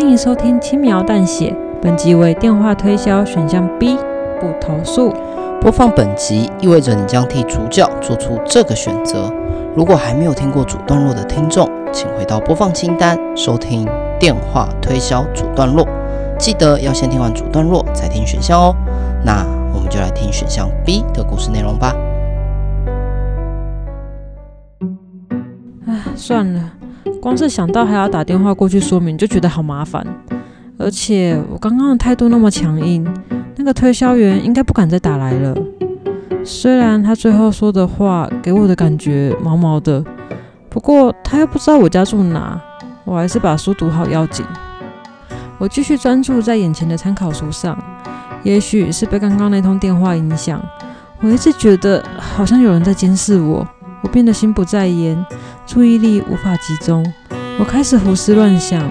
欢迎收听轻描淡写，本集为电话推销选项 B，不投诉。播放本集意味着你将替主角做出这个选择。如果还没有听过主段落的听众，请回到播放清单收听电话推销主段落。记得要先听完主段落再听选项哦。那我们就来听选项 B 的故事内容吧。唉，算了，光是想到还要打电话过去说明，就觉得好麻烦。而且我刚刚的态度那么强硬，那个推销员应该不敢再打来了。虽然他最后说的话给我的感觉毛毛的，不过他又不知道我家住哪，我还是把书读好要紧。我继续专注在眼前的参考书上，也许是被刚刚那通电话影响，我一直觉得好像有人在监视我。我变得心不在焉，注意力无法集中。我开始胡思乱想，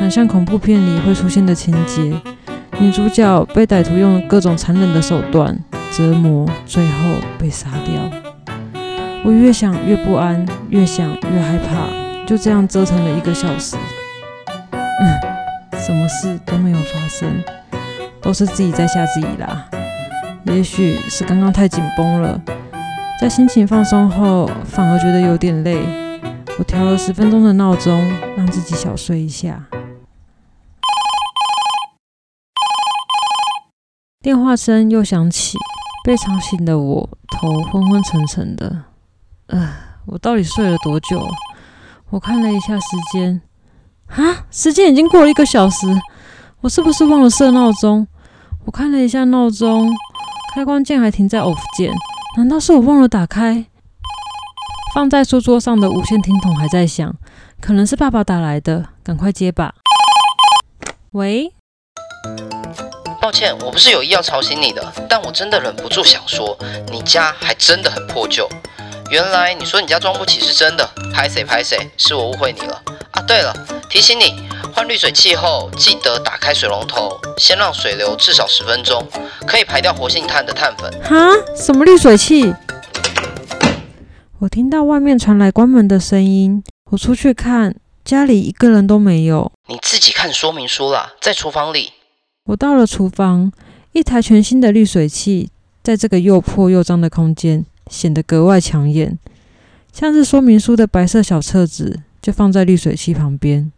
很像恐怖片里会出现的情节：女主角被歹徒用各种残忍的手段折磨，最后被杀掉。我越想越不安，越想越害怕，就这样折腾了一个小时。嗯。什么事都没有发生，都是自己在吓自己啦。也许是刚刚太紧绷了，在心情放松后，反而觉得有点累。我调了十分钟的闹钟，让自己小睡一下。电话声又响起，被吵醒的我头昏昏沉沉的。呃，我到底睡了多久？我看了一下时间。啊，时间已经过了一个小时，我是不是忘了设闹钟？我看了一下闹钟，开关键还停在 off 键，难道是我忘了打开？放在书桌上的无线听筒还在响，可能是爸爸打来的，赶快接吧。喂，抱歉，我不是有意要吵醒你的，但我真的忍不住想说，你家还真的很破旧。原来你说你家装不起是真的，拍谁拍谁，是我误会你了啊。对了。提醒你，换滤水器后记得打开水龙头，先让水流至少十分钟，可以排掉活性炭的碳粉。哈？什么滤水器？我听到外面传来关门的声音，我出去看，家里一个人都没有。你自己看说明书啦，在厨房里。我到了厨房，一台全新的滤水器，在这个又破又脏的空间显得格外抢眼，像是说明书的白色小册子，就放在滤水器旁边。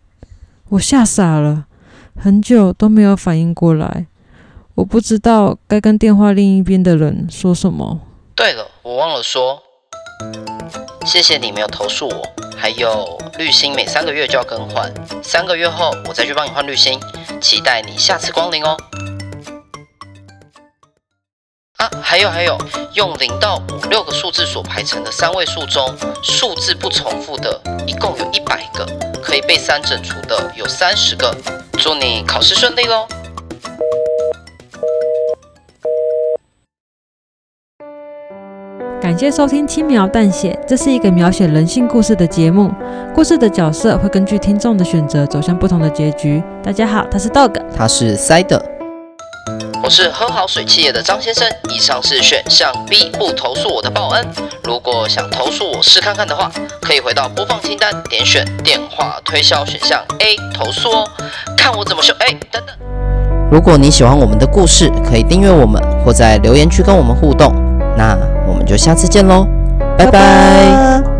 我吓傻了，很久都没有反应过来。我不知道该跟电话另一边的人说什么。对了，我忘了说，谢谢你没有投诉我。还有滤芯每三个月就要更换，三个月后我再去帮你换滤芯，期待你下次光临哦。啊，还有还有，用零到五六个数字所排成的三位数中，数字不重复的，一共有一百个。被三整除的有三十个，祝你考试顺利喽！感谢收听《轻描淡写》，这是一个描写人性故事的节目。故事的角色会根据听众的选择走向不同的结局。大家好，他是 Dog，他是 Side。我是喝好水企业的张先生，以上是选项 B，不投诉我的报恩。如果想投诉我试看看的话，可以回到播放清单，点选电话推销选项 A 投诉哦，看我怎么修。哎等等。如果你喜欢我们的故事，可以订阅我们或在留言区跟我们互动。那我们就下次见喽，拜拜。拜拜。